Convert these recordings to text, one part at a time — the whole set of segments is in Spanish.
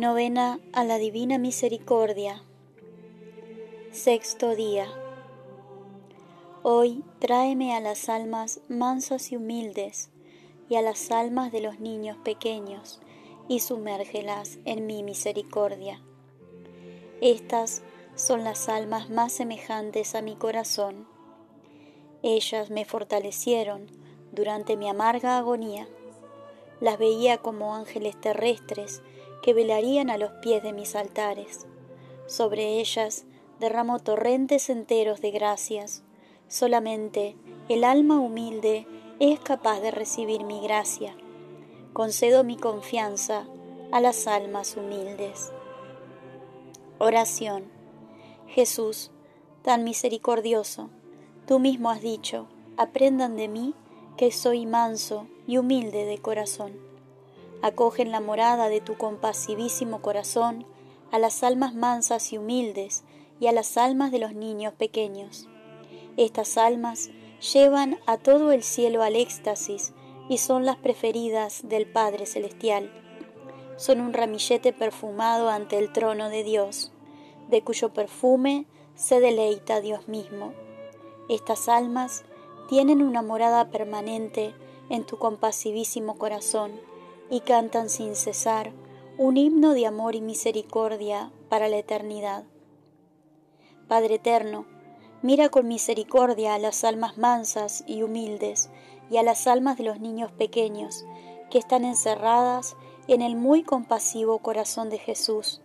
Novena a la Divina Misericordia. Sexto día. Hoy tráeme a las almas mansas y humildes y a las almas de los niños pequeños y sumérgelas en mi misericordia. Estas son las almas más semejantes a mi corazón. Ellas me fortalecieron durante mi amarga agonía. Las veía como ángeles terrestres que velarían a los pies de mis altares. Sobre ellas derramo torrentes enteros de gracias. Solamente el alma humilde es capaz de recibir mi gracia. Concedo mi confianza a las almas humildes. Oración. Jesús, tan misericordioso, tú mismo has dicho, aprendan de mí que soy manso y humilde de corazón Acoge en la morada de tu compasivísimo corazón a las almas mansas y humildes y a las almas de los niños pequeños. Estas almas llevan a todo el cielo al éxtasis y son las preferidas del Padre Celestial. Son un ramillete perfumado ante el trono de Dios, de cuyo perfume se deleita Dios mismo. Estas almas tienen una morada permanente en tu compasivísimo corazón y cantan sin cesar un himno de amor y misericordia para la eternidad. Padre eterno, mira con misericordia a las almas mansas y humildes y a las almas de los niños pequeños que están encerradas en el muy compasivo corazón de Jesús.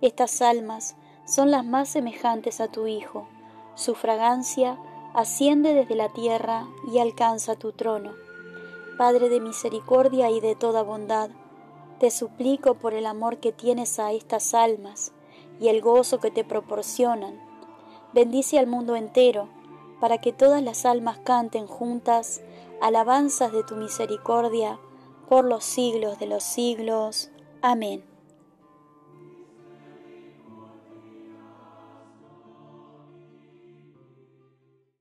Estas almas son las más semejantes a tu Hijo. Su fragancia asciende desde la tierra y alcanza tu trono. Padre de misericordia y de toda bondad, te suplico por el amor que tienes a estas almas y el gozo que te proporcionan. Bendice al mundo entero, para que todas las almas canten juntas alabanzas de tu misericordia por los siglos de los siglos. Amén.